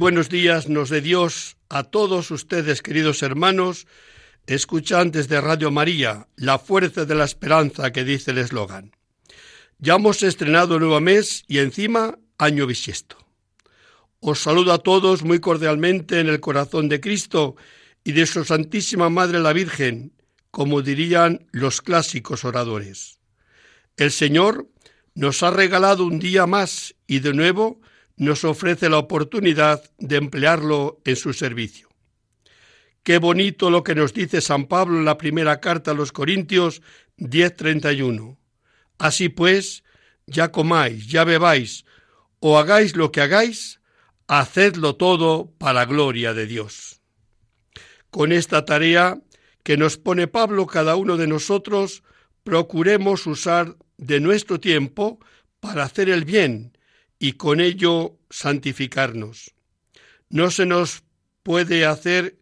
Buenos días nos de Dios a todos ustedes, queridos hermanos, escuchantes de Radio María, la fuerza de la esperanza que dice el eslogan. Ya hemos estrenado nuevo mes y encima año bisiesto. Os saludo a todos muy cordialmente en el corazón de Cristo y de su Santísima Madre la Virgen, como dirían los clásicos oradores. El Señor nos ha regalado un día más y de nuevo nos ofrece la oportunidad de emplearlo en su servicio. Qué bonito lo que nos dice San Pablo en la primera carta a los Corintios 10:31. Así pues, ya comáis, ya bebáis, o hagáis lo que hagáis, hacedlo todo para gloria de Dios. Con esta tarea que nos pone Pablo cada uno de nosotros, procuremos usar de nuestro tiempo para hacer el bien y con ello santificarnos. No se nos puede hacer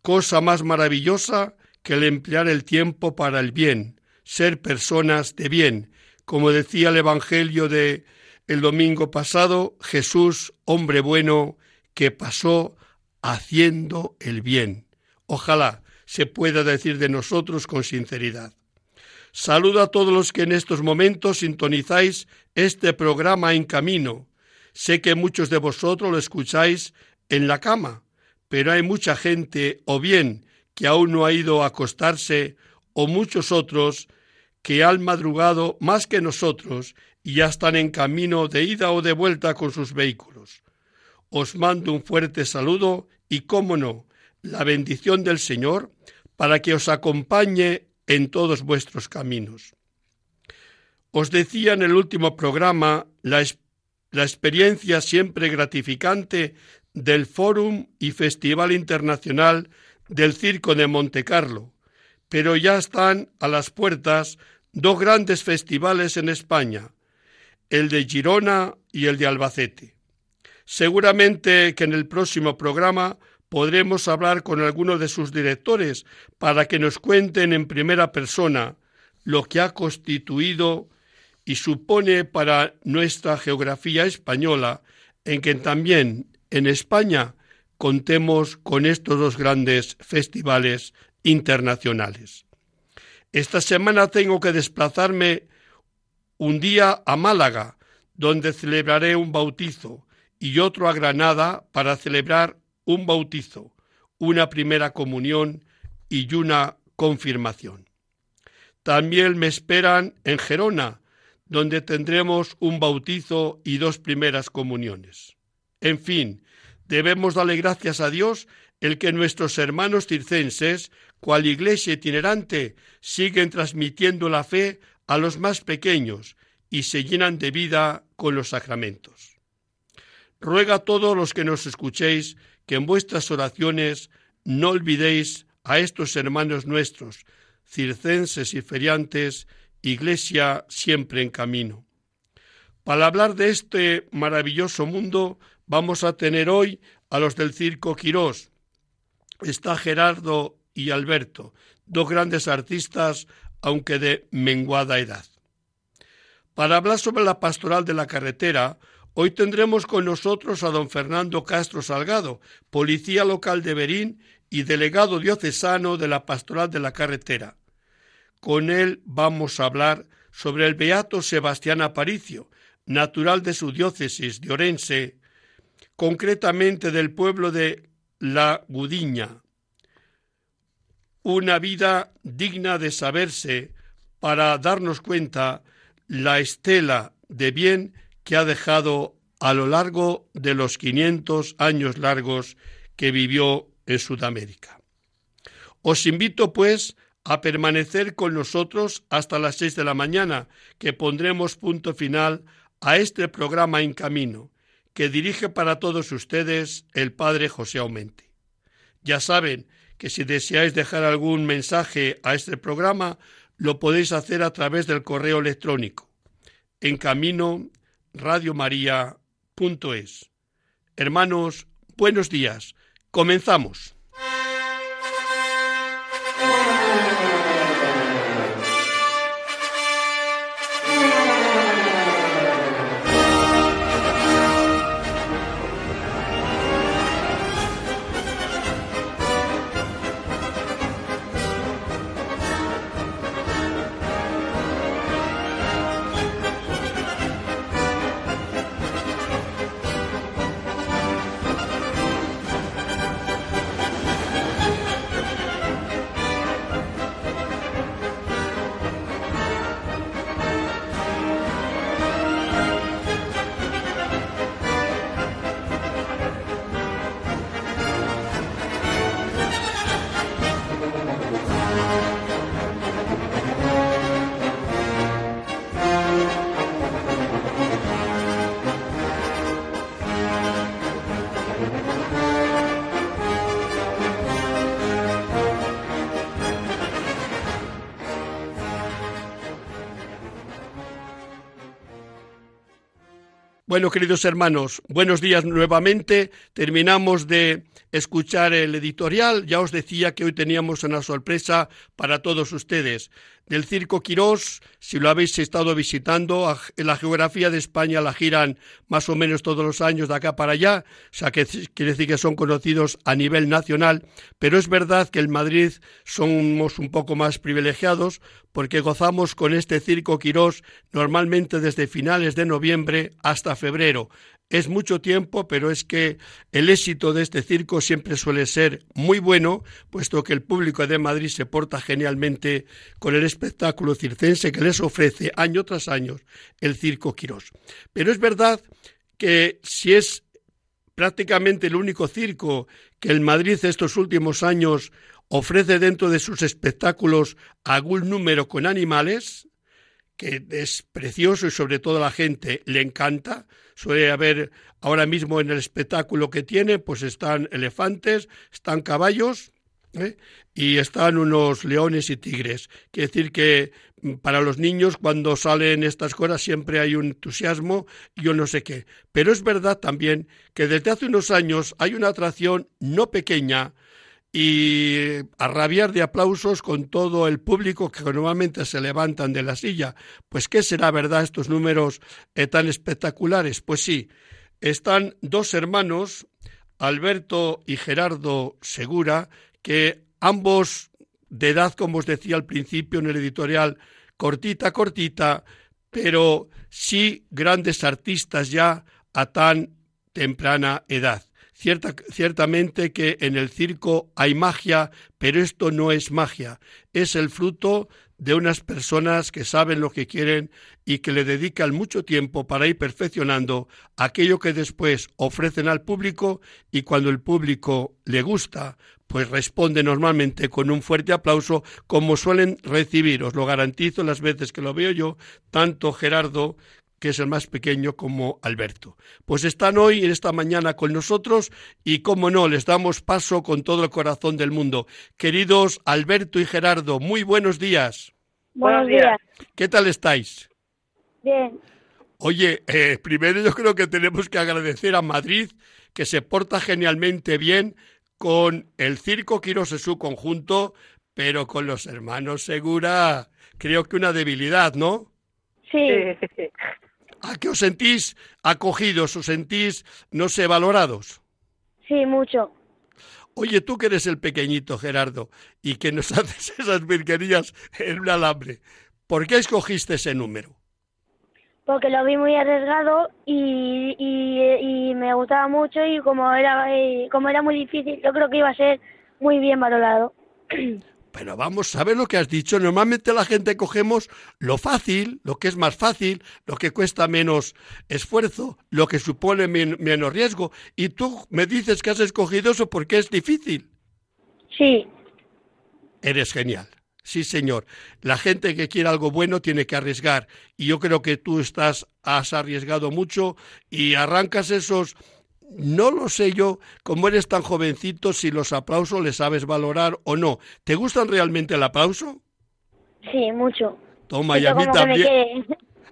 cosa más maravillosa que el emplear el tiempo para el bien, ser personas de bien. Como decía el Evangelio de el domingo pasado, Jesús, hombre bueno, que pasó haciendo el bien. Ojalá se pueda decir de nosotros con sinceridad. Saludo a todos los que en estos momentos sintonizáis este programa en camino. Sé que muchos de vosotros lo escucháis en la cama, pero hay mucha gente, o bien que aún no ha ido a acostarse, o muchos otros que han madrugado más que nosotros y ya están en camino de ida o de vuelta con sus vehículos. Os mando un fuerte saludo y, cómo no, la bendición del Señor para que os acompañe en todos vuestros caminos. Os decía en el último programa la, la experiencia siempre gratificante del Fórum y Festival Internacional del Circo de Montecarlo, pero ya están a las puertas dos grandes festivales en España, el de Girona y el de Albacete. Seguramente que en el próximo programa podremos hablar con alguno de sus directores para que nos cuenten en primera persona lo que ha constituido y supone para nuestra geografía española en que también en España contemos con estos dos grandes festivales internacionales. Esta semana tengo que desplazarme un día a Málaga, donde celebraré un bautizo, y otro a Granada para celebrar un bautizo, una primera comunión y una confirmación. También me esperan en Gerona, donde tendremos un bautizo y dos primeras comuniones. En fin, debemos darle gracias a Dios el que nuestros hermanos circenses, cual iglesia itinerante, siguen transmitiendo la fe a los más pequeños y se llenan de vida con los sacramentos. Ruega a todos los que nos escuchéis que en vuestras oraciones no olvidéis a estos hermanos nuestros, circenses y feriantes, iglesia siempre en camino. Para hablar de este maravilloso mundo, vamos a tener hoy a los del Circo Quirós. Está Gerardo y Alberto, dos grandes artistas, aunque de menguada edad. Para hablar sobre la pastoral de la carretera, Hoy tendremos con nosotros a don Fernando Castro Salgado, policía local de Berín y delegado diocesano de la Pastoral de la Carretera. Con él vamos a hablar sobre el beato Sebastián Aparicio, natural de su diócesis de Orense, concretamente del pueblo de La Gudiña. Una vida digna de saberse para darnos cuenta la estela de bien que ha dejado a lo largo de los 500 años largos que vivió en Sudamérica. Os invito, pues, a permanecer con nosotros hasta las seis de la mañana, que pondremos punto final a este programa en camino, que dirige para todos ustedes el Padre José Aumente. Ya saben que si deseáis dejar algún mensaje a este programa, lo podéis hacer a través del correo electrónico en camino radiomaria.es. Hermanos, buenos días. Comenzamos. Bueno, queridos hermanos, buenos días nuevamente. Terminamos de escuchar el editorial. Ya os decía que hoy teníamos una sorpresa para todos ustedes del Circo Quirós, si lo habéis estado visitando, en la geografía de España la giran más o menos todos los años de acá para allá, o sea que quiere decir que son conocidos a nivel nacional, pero es verdad que en Madrid somos un poco más privilegiados porque gozamos con este Circo Quirós normalmente desde finales de noviembre hasta febrero. Es mucho tiempo, pero es que el éxito de este circo siempre suele ser muy bueno, puesto que el público de Madrid se porta genialmente con el espectáculo circense que les ofrece año tras año el Circo Quirós. Pero es verdad que si es prácticamente el único circo que el Madrid estos últimos años ofrece dentro de sus espectáculos algún número con animales, que es precioso y sobre todo a la gente le encanta. Suele haber ahora mismo en el espectáculo que tiene, pues están elefantes, están caballos ¿eh? y están unos leones y tigres. Quiere decir que mm, para los niños cuando salen estas cosas siempre hay un entusiasmo y yo no sé qué. Pero es verdad también que desde hace unos años hay una atracción no pequeña y a rabiar de aplausos con todo el público que normalmente se levantan de la silla. Pues ¿qué será verdad estos números eh, tan espectaculares? Pues sí, están dos hermanos, Alberto y Gerardo Segura, que ambos de edad, como os decía al principio en el editorial, cortita, cortita, pero sí grandes artistas ya a tan temprana edad ciertamente que en el circo hay magia, pero esto no es magia, es el fruto de unas personas que saben lo que quieren y que le dedican mucho tiempo para ir perfeccionando aquello que después ofrecen al público y cuando el público le gusta, pues responde normalmente con un fuerte aplauso como suelen recibir, os lo garantizo las veces que lo veo yo, tanto Gerardo que es el más pequeño, como Alberto. Pues están hoy, en esta mañana, con nosotros y, como no, les damos paso con todo el corazón del mundo. Queridos Alberto y Gerardo, muy buenos días. Buenos días. ¿Qué tal estáis? Bien. Oye, eh, primero yo creo que tenemos que agradecer a Madrid que se porta genialmente bien con el Circo Quirós en su conjunto, pero con los hermanos Segura creo que una debilidad, ¿no? Sí. ¿A qué os sentís acogidos, os sentís, no sé, valorados? Sí, mucho. Oye, tú que eres el pequeñito, Gerardo, y que nos haces esas virguerías en un alambre, ¿por qué escogiste ese número? Porque lo vi muy arriesgado y, y, me gustaba mucho y como era, como era muy difícil, yo creo que iba a ser muy bien valorado. Pero vamos, ¿sabes lo que has dicho? Normalmente la gente cogemos lo fácil, lo que es más fácil, lo que cuesta menos esfuerzo, lo que supone menos riesgo. Y tú me dices que has escogido eso porque es difícil. Sí. Eres genial. Sí, señor. La gente que quiere algo bueno tiene que arriesgar. Y yo creo que tú estás, has arriesgado mucho y arrancas esos. No lo sé yo, como eres tan jovencito, si los aplausos les sabes valorar o no. ¿Te gustan realmente el aplauso? Sí, mucho. Toma, y a mí también.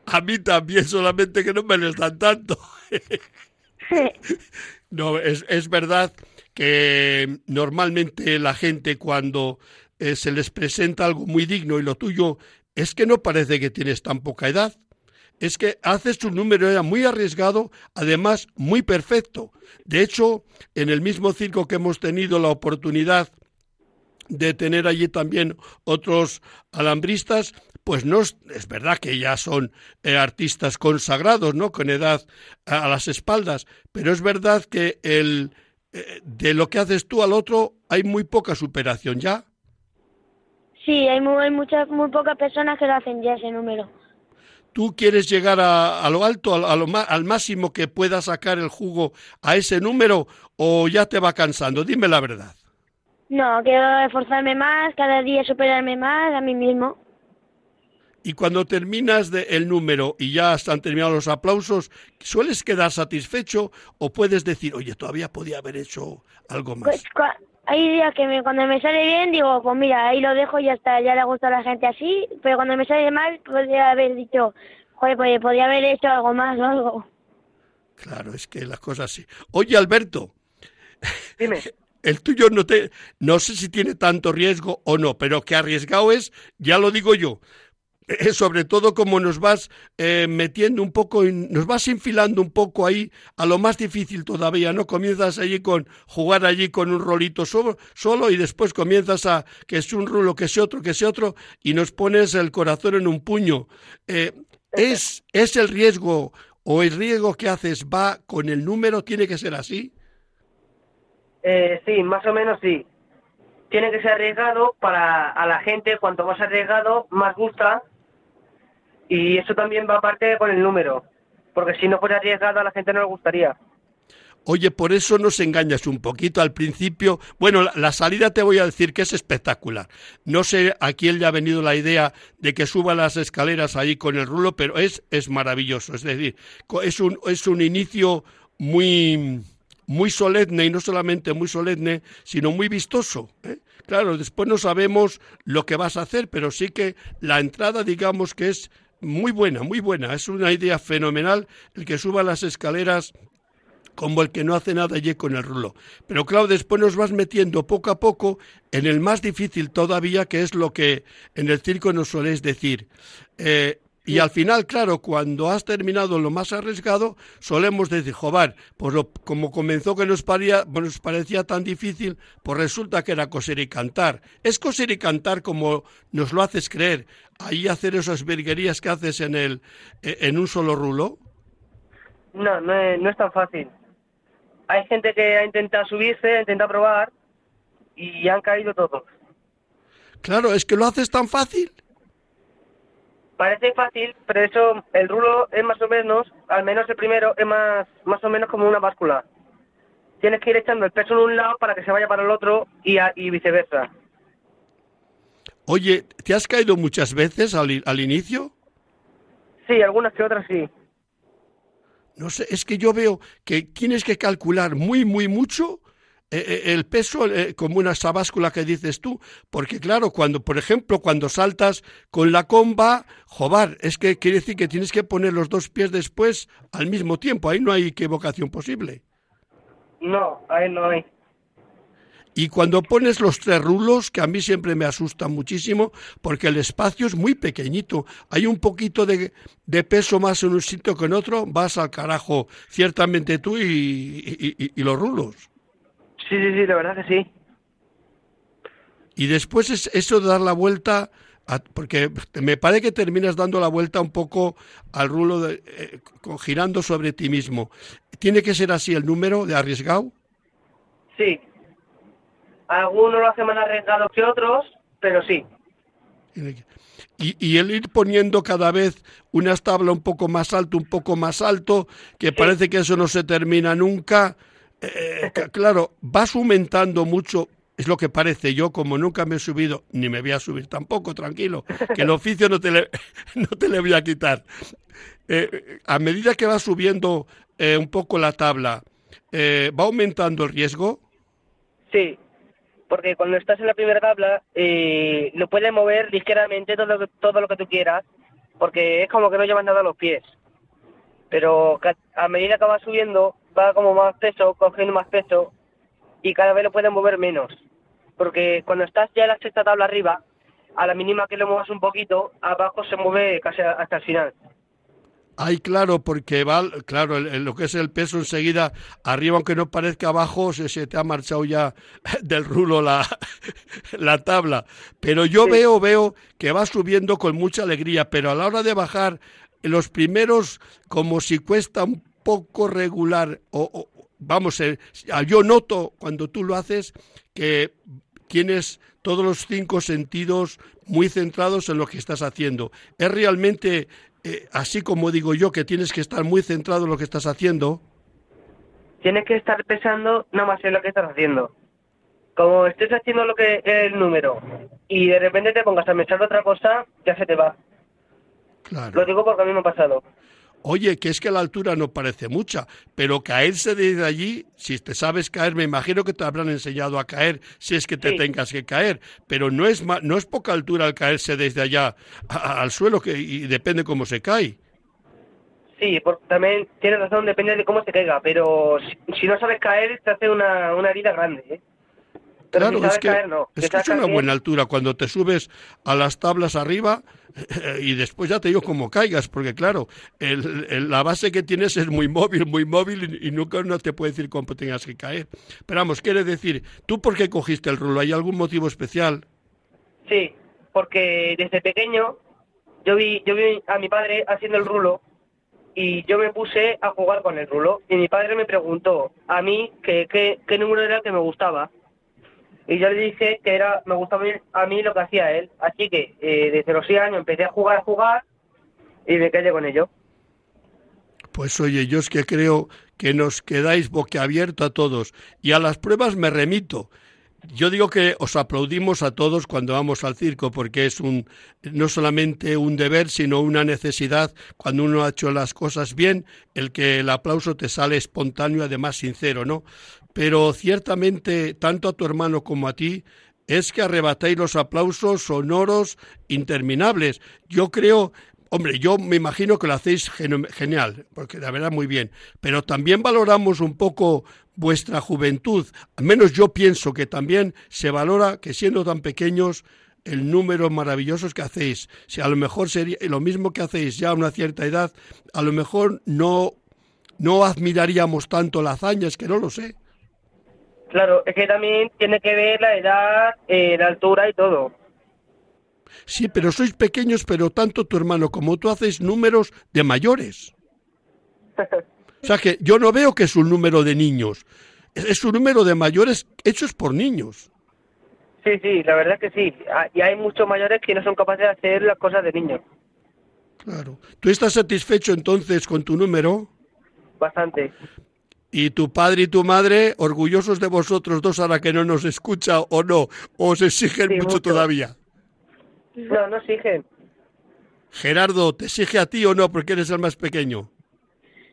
A mí también, solamente que no me les dan tanto. no, es, es verdad que normalmente la gente cuando eh, se les presenta algo muy digno y lo tuyo es que no parece que tienes tan poca edad. Es que haces un número muy arriesgado, además muy perfecto. De hecho, en el mismo circo que hemos tenido la oportunidad de tener allí también otros alambristas, pues no es, verdad que ya son eh, artistas consagrados, ¿no? Con edad a, las espaldas, pero es verdad que el eh, de lo que haces tú al otro hay muy poca superación ya. Sí, hay muy, muchas, muy pocas personas que lo hacen ya ese número. ¿Tú quieres llegar a, lo alto, a lo, al máximo que pueda sacar el jugo a ese número o ya te va cansando? Dime la verdad. No, quiero esforzarme más, cada día superarme más a mí mismo. Y cuando terminas de el número y ya están terminados los aplausos, ¿sueles quedar satisfecho o puedes decir, oye, todavía podía haber hecho algo más? Pues, hay días que me, cuando me sale bien digo, pues mira, ahí lo dejo y ya está, ya le gusta a la gente así, pero cuando me sale mal podría haber dicho, joder, pues podría haber hecho algo más o algo. Claro, es que las cosas sí. Oye, Alberto. Dime. El tuyo no te, no sé si tiene tanto riesgo o no, pero que arriesgado es, ya lo digo yo. Eh, sobre todo como nos vas eh, metiendo un poco, nos vas infilando un poco ahí a lo más difícil todavía, ¿no? Comienzas allí con jugar allí con un rolito solo, solo y después comienzas a que es un rulo, que sea otro, que sea otro, y nos pones el corazón en un puño. Eh, ¿es, ¿Es el riesgo o el riesgo que haces va con el número? ¿Tiene que ser así? sí, más o menos sí. Tiene que ser arriesgado para a la gente, cuanto más arriesgado, más gusta y eso también va aparte con el número, porque si no fuera arriesgado a la gente no le gustaría. Oye, por eso nos engañas un poquito al principio. Bueno, la, salida te voy a decir que es espectacular. No sé a quién le ha venido la idea de que suba las escaleras ahí con el rulo, pero es, es maravilloso. Es decir, es un, es un inicio muy, muy solemne y no solamente muy solemne, sino muy vistoso. ¿eh? Claro, después no sabemos lo que vas a hacer, pero sí que la entrada, digamos que es muy buena, muy buena. Es una idea fenomenal el que suba las escaleras como el que no hace nada allí con el rulo. Pero claro, después nos vas metiendo poco a poco en el más difícil todavía, que es lo que en el circo nos soléis decir. Eh, y al final, claro, cuando has terminado lo más arriesgado, solemos decir, joder, pues como comenzó que nos, nos parecía tan difícil, pues resulta que era coser y cantar. ¿Es coser y cantar como nos lo haces creer? Ahí hacer esas virguerías que haces en, el, e, en un solo rulo. No, no es, no es tan fácil. Hay gente que ha intentado subirse, ha intentado probar y han caído todos. Claro, es que lo haces tan fácil. Parece fácil, pero eso, el rulo es más o menos, al menos el primero, es más, más o menos como una báscula. Tienes que ir echando el peso en un lado para que se vaya para el otro y, y viceversa. Oye, ¿te has caído muchas veces al, al inicio? Sí, algunas que otras sí. No sé, es que yo veo que tienes que calcular muy, muy mucho el peso eh, como una sabáscula que dices tú, porque claro, cuando, por ejemplo, cuando saltas con la comba, jobar, es que quiere decir que tienes que poner los dos pies después al mismo tiempo, ahí no hay equivocación posible. No, ahí no hay. Y cuando pones los tres rulos, que a mí siempre me asusta muchísimo, porque el espacio es muy pequeñito, hay un poquito de, de peso más en un sitio que en otro, vas al carajo, ciertamente tú y, y los rulos. Sí, sí, sí, la verdad que sí. Y después es eso de dar la vuelta, porque me parece que terminas dando la vuelta un poco al rulo, de, eh, girando sobre ti mismo. ¿Tiene que ser así el número de arriesgado? Sí. Algunos lo hacen más arriesgado que otros, pero sí. Y, y, el ir poniendo cada vez una tabla un poco más alto, un poco más alto, que parece que eso no se termina nunca, eh, claro, vas aumentando mucho es lo que parece. Yo, como nunca me he subido, ni me voy a subir tampoco, tranquilo, que el oficio no te le, no te le voy a quitar. Eh, a medida que va subiendo eh, un poco la tabla, eh, ¿va aumentando el riesgo? Sí, porque cuando estás en la primera tabla eh, lo puedes mover ligeramente todo lo, todo lo que tú quieras, porque es como que no llevas nada a los pies. Pero a medida que vas subiendo, va como más peso, cogiendo más peso, y cada vez lo puedes mover menos. Porque cuando estás ya en la sexta tabla arriba, a la mínima que lo muevas un poquito, abajo se mueve casi hasta el final. Ay, claro, porque va, claro, lo que es el peso enseguida, arriba aunque no parezca abajo, se, se te ha marchado ya del rulo la, la tabla. Pero yo veo, veo que va subiendo con mucha alegría, pero a la hora de bajar, los primeros, como si cuesta un poco regular, o, vamos, eh, yo noto cuando tú lo haces que tienes todos los cinco sentidos muy centrados en lo que estás haciendo. Es realmente eh, así como digo yo, que tienes que estar muy centrado en lo que estás haciendo. Tienes que estar pensando no más en lo que estás haciendo. Como estés haciendo lo que es el número y de repente te pongas a pensar otra cosa, ya se te va. Claro. Lo digo porque a mí me ha pasado. Oye, que es que la altura no parece mucha, pero caerse desde allí, si te sabes caer, me imagino que te habrán enseñado a caer, si es que te tengas que caer, pero no es no es poca altura al caerse desde allá al suelo que y depende cómo se cae. Sí, porque también tienes razón, depende de cómo se caiga, pero si, no sabes caer te hace una, una herida grande. ¿eh? Claro, es que, es, que es una buena altura. Cuando te subes a las tablas arriba y después ya te digo cómo caigas, porque claro, el, la base que tienes es muy móvil, muy móvil y, nunca no te puede decir cómo tengas que caer. Pero vamos, quiere decir, ¿tú por qué cogiste el rulo? ¿Hay algún motivo especial? Sí, porque desde pequeño yo vi, yo vi a mi padre haciendo el rulo y yo me puse a jugar con el rulo y mi padre me preguntó a mí qué qué número era el que me gustaba y yo le dije que era me gustaba a mí lo que hacía él. Así que eh, desde los 6 años empecé a jugar, a jugar y me quedé con ello. Pues oye, yo es que creo que nos quedáis boquiabierto a todos y a las pruebas me remito. Yo digo que os aplaudimos a todos cuando vamos al circo porque es un no solamente un deber, sino una necesidad cuando uno ha hecho las cosas bien, el que el aplauso te sale espontáneo, además sincero, ¿no? Pero ciertamente tanto a tu hermano como a ti es que arrebatáis los aplausos sonoros interminables. Yo creo, hombre, yo me imagino que lo hacéis genial, porque la verdad muy bien, pero también valoramos un poco vuestra juventud. Al menos yo pienso que también se valora que siendo tan pequeños el número maravillosos que hacéis. Si a lo mejor sería lo mismo que hacéis ya a una cierta edad, a lo mejor no no admiraríamos tanto la hazaña, es que no lo sé. Claro, es que también tiene que ver la edad, eh, la altura y todo. Sí, pero sois pequeños, pero tanto tu hermano como tú hacéis números de mayores. O sea que yo no veo que es un número de niños, es un número de mayores hechos por niños. Sí, sí, la verdad es que sí. Ah, y hay muchos mayores que no son capaces de hacer las cosas de niños. Claro. ¿Tú estás satisfecho entonces con tu número? Bastante. Y tu padre y tu madre orgullosos de vosotros dos ahora que no nos escucha o no, o os exigen mucho, todavía. No, no exigen. Gerardo, ¿te exige a ti o no porque eres el más pequeño?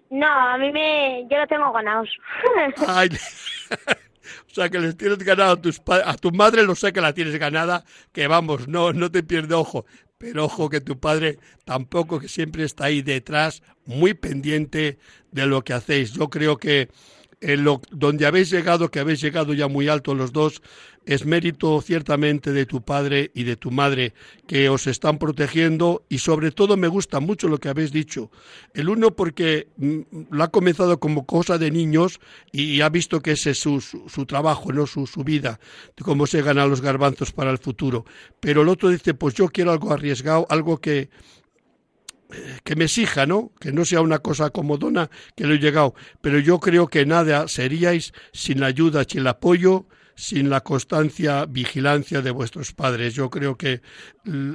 No, a mí me... yo lo tengo ganados. Ay, o sea que les tienes ganado a, tus a tu madre, lo sé que la tienes ganada, que vamos, no, no te pierdes ojo. Pero ojo que tu padre tampoco que siempre está ahí detrás, muy pendiente de lo que hacéis. Yo creo que en lo, donde habéis llegado, que habéis llegado ya muy alto los dos, es mérito ciertamente de tu padre y de tu madre que os están protegiendo y sobre todo me gusta mucho lo que habéis dicho. El uno porque mm, lo ha comenzado como cosa de niños y ha visto que ese es su, su, trabajo, no su, su vida, cómo se ganan los garbanzos para el futuro. Pero el otro dice, pues yo quiero algo arriesgado, algo que, que me exija, ¿no? Que no sea una cosa comodona que lo he llegado. Pero yo creo que nada seríais sin la ayuda, sin el apoyo, sin la constancia, vigilancia de vuestros padres. Yo creo que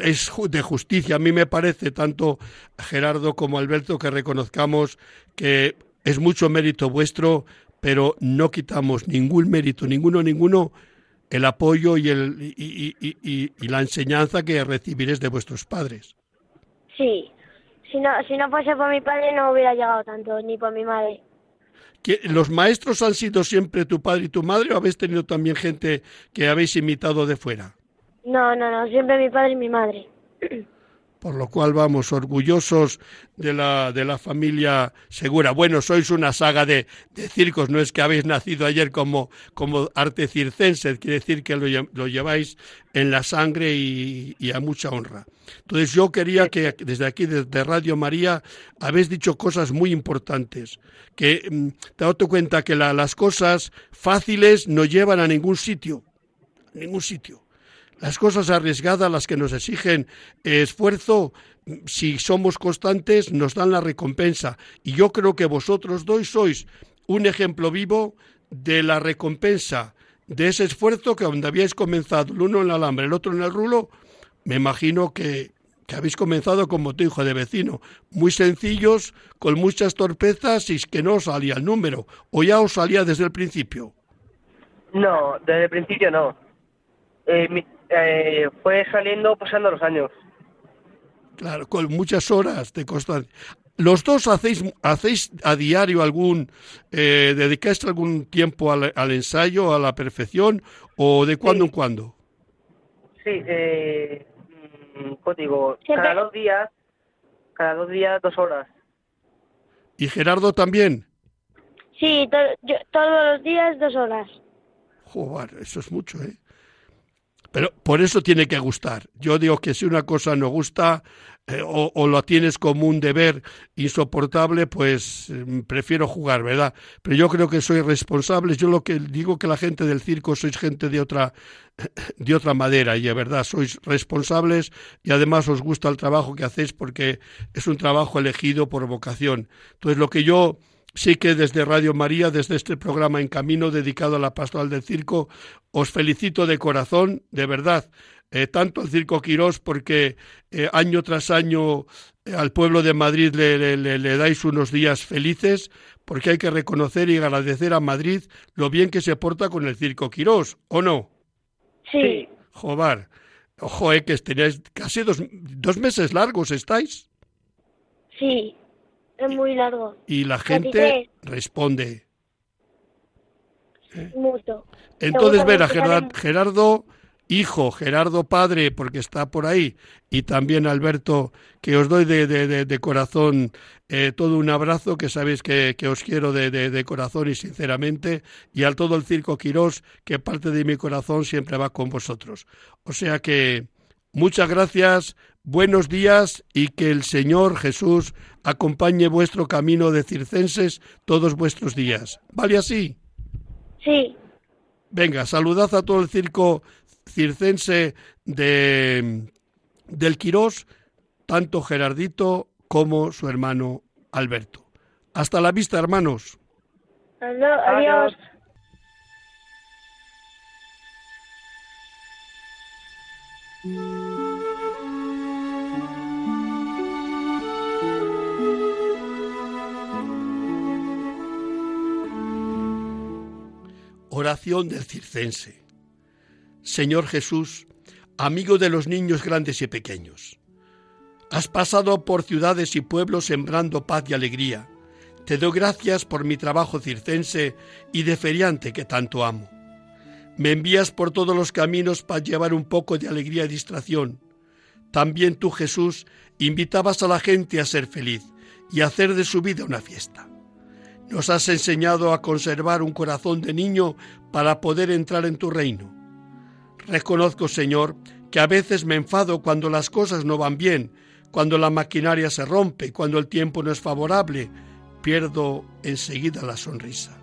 es de justicia. A mí me parece, tanto Gerardo como Alberto, que reconozcamos que es mucho mérito vuestro, pero no quitamos ningún mérito, ninguno, ninguno el apoyo y, el, y, y, la enseñanza que recibiréis de vuestros padres. Sí, si no, si no fuese por mi padre no hubiera llegado tanto, ni por mi madre. ¿Los maestros han sido siempre tu padre y tu madre o habéis tenido también gente que habéis imitado de fuera? No, no, no, siempre mi padre y mi madre. por lo cual vamos orgullosos de la, de la familia Segura. Bueno, sois una saga de, de circos, no es que habéis nacido ayer como, como arte circense, quiere decir que lo, lleváis en la sangre y, a mucha honra. Entonces yo quería que desde aquí, desde Radio María, habéis dicho cosas muy importantes, que mm, te has dado cuenta que las cosas fáciles no llevan a ningún sitio, ningún sitio. Las cosas arriesgadas, las que nos exigen esfuerzo, si somos constantes, nos dan la recompensa. Y yo creo que vosotros dos sois un ejemplo vivo de la recompensa de ese esfuerzo que donde habíais comenzado, el uno en el alambre, el otro en el rulo, me imagino que, habéis comenzado como tu hijo de vecino, muy sencillos, con muchas torpezas y que no os salía el número, o ya os salía desde el principio. No, desde el principio no. Eh, eh, fue saliendo pasando los años. Claro, con muchas horas de constancia. ¿Los dos hacéis, hacéis a diario algún, eh, dedicáis algún tiempo al, ensayo, a la perfección, o de cuando en cuando? Sí, eh, pues digo, cada dos días, cada dos días, dos horas. ¿Y Gerardo también? Sí, todos los días, dos horas. Joder, eso es mucho, ¿eh? Pero por eso tiene que gustar. Yo digo que si una cosa no gusta eh, o, o, lo tienes como un deber insoportable, pues mm, prefiero jugar, ¿verdad? Pero yo creo que soy responsable. Yo lo que digo que la gente del circo sois gente de otra de otra madera y de verdad sois responsables y además os gusta el trabajo que hacéis porque es un trabajo elegido por vocación. Entonces lo que yo Sí que desde Radio María, desde este programa En Camino dedicado a la pastoral del circo, os felicito de corazón, de verdad, eh, tanto al Circo Quirós porque eh, año tras año eh, al pueblo de Madrid le, le, dais unos días felices, porque hay que reconocer y agradecer a Madrid lo bien que se porta con el Circo Quirós, ¿o no? Sí. Jobar, ojo, eh, que tenéis casi dos, dos meses largos, ¿estáis? Sí. Es muy largo. Y la gente responde. Mucho. Entonces, ver a Gerardo, hijo, Gerardo padre, porque está por ahí, y también Alberto, que os doy de, de, de corazón eh, todo un abrazo, que sabéis que, que os quiero de, corazón y sinceramente, y al todo el Circo Quirós, que parte de mi corazón siempre va con vosotros. O sea que muchas gracias, buenos días y que el Señor Jesús acompañe vuestro camino de circenses todos vuestros días. ¿Vale así? Sí. Venga, saludad a todo el circo circense de, del Quirós, tanto Gerardito como su hermano Alberto. Hasta la vista, hermanos. Adiós. Oración del circense. Señor Jesús, amigo de los niños grandes y pequeños, has pasado por ciudades y pueblos sembrando paz y alegría. Te doy gracias por mi trabajo circense y de feriante que tanto amo. Me envías por todos los caminos para llevar un poco de alegría y distracción. También tú, Jesús, invitabas a la gente a ser feliz y a hacer de su vida una fiesta. Nos has enseñado a conservar un corazón de niño para poder entrar en tu reino. Reconozco, Señor, que a veces me enfado cuando las cosas no van bien, cuando la maquinaria se rompe, cuando el tiempo no es favorable, pierdo enseguida la sonrisa.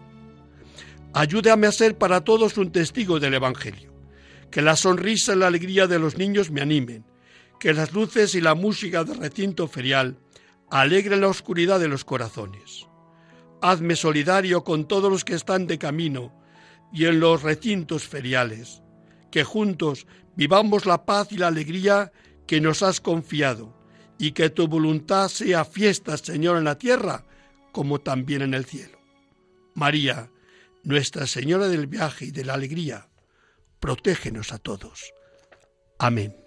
Ayúdame a ser para todos un testigo del Evangelio. Que la sonrisa y la alegría de los niños me animen. Que las luces y la música del recinto ferial alegren la oscuridad de los corazones hazme solidario con todos los que están de camino y en los recintos feriales, que juntos vivamos la paz y la alegría que nos has confiado, y que tu voluntad sea fiesta, Señor, en la tierra, como también en el cielo. María, Nuestra Señora del viaje y de la alegría, protégenos a todos. Amén.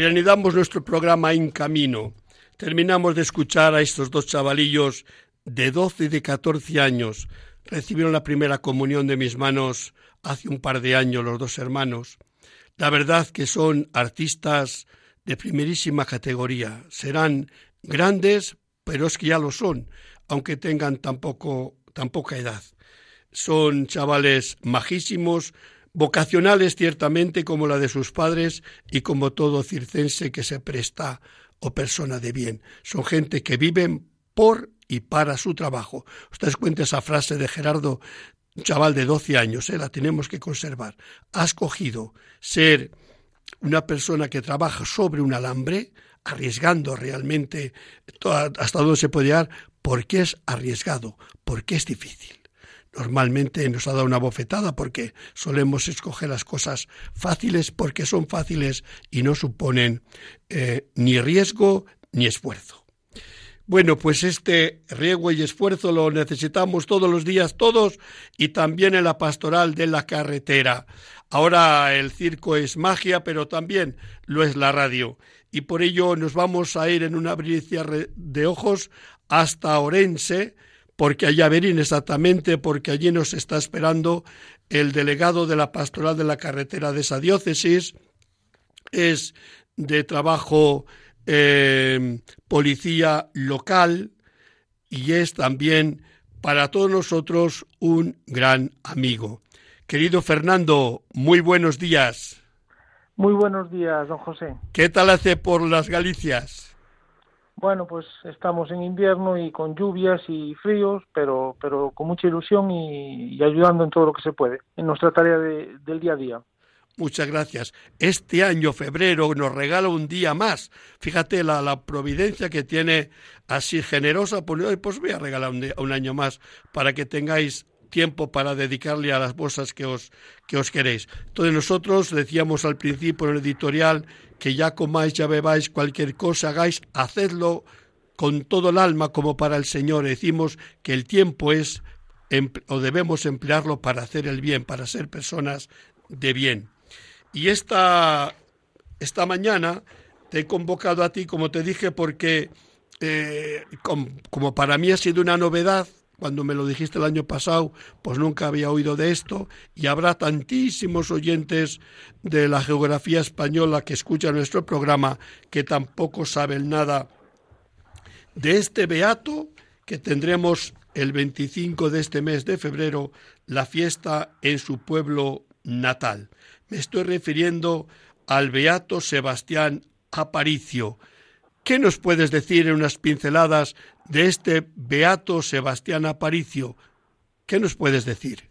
Reanudamos nuestro programa En Camino. Terminamos de escuchar a estos dos chavalillos de 12 y de 14 años. Recibieron la primera comunión de mis manos hace un par de años los dos hermanos. La verdad que son artistas de primerísima categoría. Serán grandes, pero es que ya lo son, aunque tengan tan, tan poca edad. Son chavales majísimos, vocacionales ciertamente como la de sus padres y como todo circense que se presta o persona de bien. Son gente que viven por y para su trabajo. Ustedes cuenta esa frase de Gerardo, chaval de 12 años, ¿eh? la tenemos que conservar. Ha escogido ser una persona que trabaja sobre un alambre, arriesgando realmente hasta donde se puede llegar, porque es arriesgado, porque es difícil normalmente nos ha dado una bofetada porque solemos escoger las cosas fáciles porque son fáciles y no suponen eh, ni riesgo ni esfuerzo. Bueno, pues este riesgo y esfuerzo lo necesitamos todos los días, todos, y también en la pastoral de la carretera. Ahora el circo es magia, pero también lo es la radio. Y por ello nos vamos a ir en una brilla de ojos hasta Orense, porque allá verín exactamente, porque allí nos está esperando el delegado de la pastoral de la carretera de esa diócesis, es de trabajo eh, policía local y es también para todos nosotros un gran amigo. Querido Fernando, muy buenos días. Muy buenos días, don José. ¿Qué tal hace por las Galicias? Bueno, pues estamos en invierno y con lluvias y fríos, pero, pero con mucha ilusión y, ayudando en todo lo que se puede, en nuestra tarea del día a día. Muchas gracias. Este año, febrero, nos regala un día más. Fíjate la, la providencia que tiene así generosa. Pues, pues voy a regalar un, un año más para que tengáis tiempo para dedicarle a las cosas que os, que os queréis. Entonces nosotros decíamos al principio en el editorial que ya comáis, ya bebáis, cualquier cosa hagáis, hacedlo con todo el alma como para el Señor. Decimos que el tiempo es o debemos emplearlo para hacer el bien, para ser personas de bien. Y esta, esta mañana te he convocado a ti, como te dije, porque eh, como para mí ha sido una novedad cuando me lo dijiste el año pasado, pues nunca había oído de esto y habrá tantísimos oyentes de la geografía española que escuchan nuestro programa que tampoco saben nada de este beato que tendremos el 25 de este mes de febrero la fiesta en su pueblo natal. Me estoy refiriendo al beato Sebastián Aparicio. ¿Qué nos puedes decir en unas pinceladas de este beato Sebastián Aparicio. ¿Qué nos puedes decir?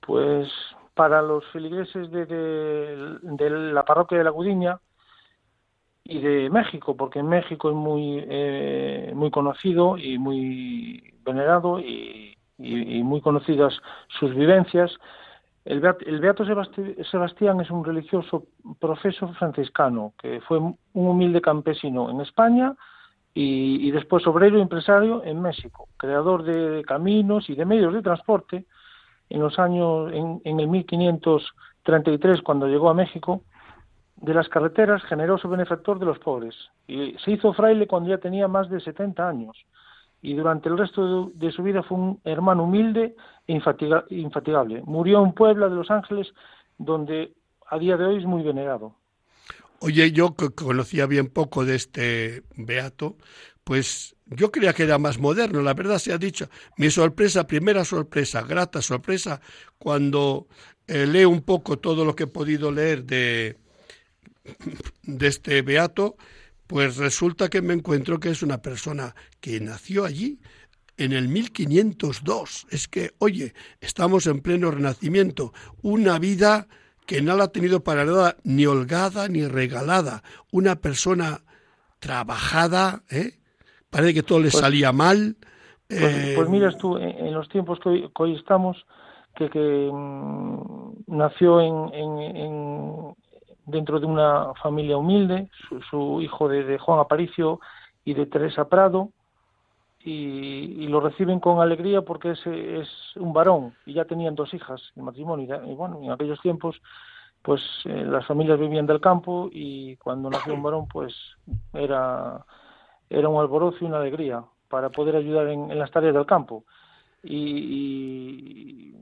Pues para los feligreses de, la parroquia de la Gudiña y de México, porque en México es muy, eh, muy conocido y muy venerado y, muy conocidas sus vivencias. El Beato, Sebastián es un religioso profeso franciscano que fue un humilde campesino en España y, después obrero y empresario en México, creador de, caminos y de medios de transporte en los años, en, en el 1533, cuando llegó a México, de las carreteras, generoso benefactor de los pobres. Y se hizo fraile cuando ya tenía más de 70 años. Y durante el resto de, su vida fue un hermano humilde e infatigable. Murió en Puebla de Los Ángeles, donde a día de hoy es muy venerado. Oye, yo que conocía bien poco de este beato, pues yo creía que era más moderno, la verdad se ha dicho. Mi sorpresa, primera sorpresa, grata sorpresa, cuando eh, leo un poco todo lo que he podido leer de, de este beato, pues resulta que me encuentro que es una persona que nació allí en el 1502. Es que, oye, estamos en pleno renacimiento, una vida que no la ha tenido para nada ni holgada ni regalada, una persona trabajada, ¿eh? parece que todo le pues salía mal. Pues, eh, pues, miras tú, en, los tiempos que hoy, estamos, que, que mm, nació en, dentro de una familia humilde, su, hijo de, Juan Aparicio y de Teresa Prado, y, lo reciben con alegría porque es, un varón y ya tenían dos hijas en matrimonio. Y, bueno, en aquellos tiempos, pues eh, las familias vivían del campo y cuando nació un varón, pues era, era un alborozo y una alegría para poder ayudar en, las tareas del campo. y,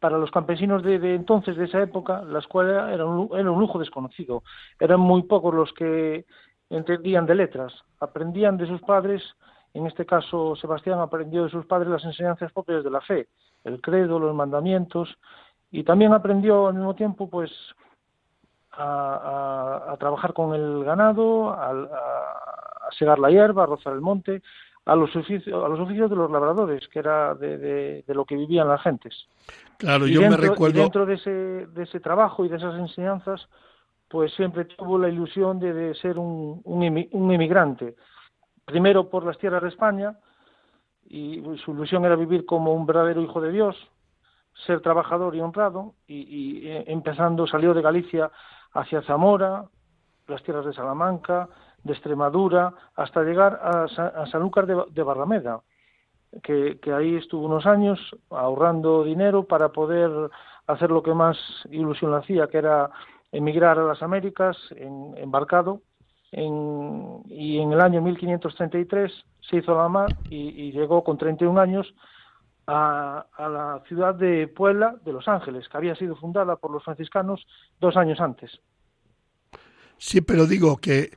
para los campesinos de, entonces, de esa época, la escuela era un, era un lujo desconocido. Eran muy pocos los que entendían de letras. Aprendían de sus padres, en este caso Sebastián aprendió de sus padres las enseñanzas propias de la fe, el credo, los mandamientos, y también aprendió al mismo tiempo, pues, a, trabajar con el ganado, a, a, segar la hierba, a rozar el monte, a los oficios, a los oficios de los labradores, que era de, de, lo que vivían las gentes. Claro, yo me recuerdo. Y dentro de ese, de ese trabajo y de esas enseñanzas, pues siempre tuvo la ilusión de, de ser un, un, emigrante. Primero por las tierras de España, y su ilusión era vivir como un verdadero hijo de Dios, ser trabajador y honrado, y, eh, empezando salió de Galicia hacia Zamora, las tierras de Salamanca, de Extremadura hasta llegar a, a Sanlúcar de, de Barrameda, que, ahí estuvo unos años ahorrando dinero para poder hacer lo que más ilusión le hacía, que era emigrar a las Américas en, embarcado. Y en el año 1533 se hizo la mar y, llegó con 31 años a, a, la ciudad de Puebla de Los Ángeles, que había sido fundada por los franciscanos dos años antes. Sí, pero digo que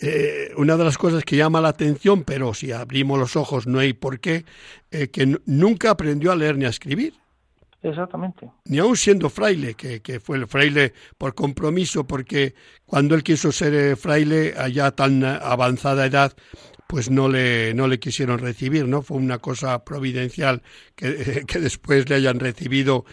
eh, una de las cosas que llama la atención, pero si abrimos los ojos no hay por qué, eh, que nunca aprendió a leer ni a escribir. Exactamente. Ni aún siendo fraile, que, que, fue el fraile por compromiso, porque cuando él quiso ser eh, fraile, allá tan avanzada edad, pues no le, no le quisieron recibir, ¿no? Fue una cosa providencial que, que después le hayan recibido,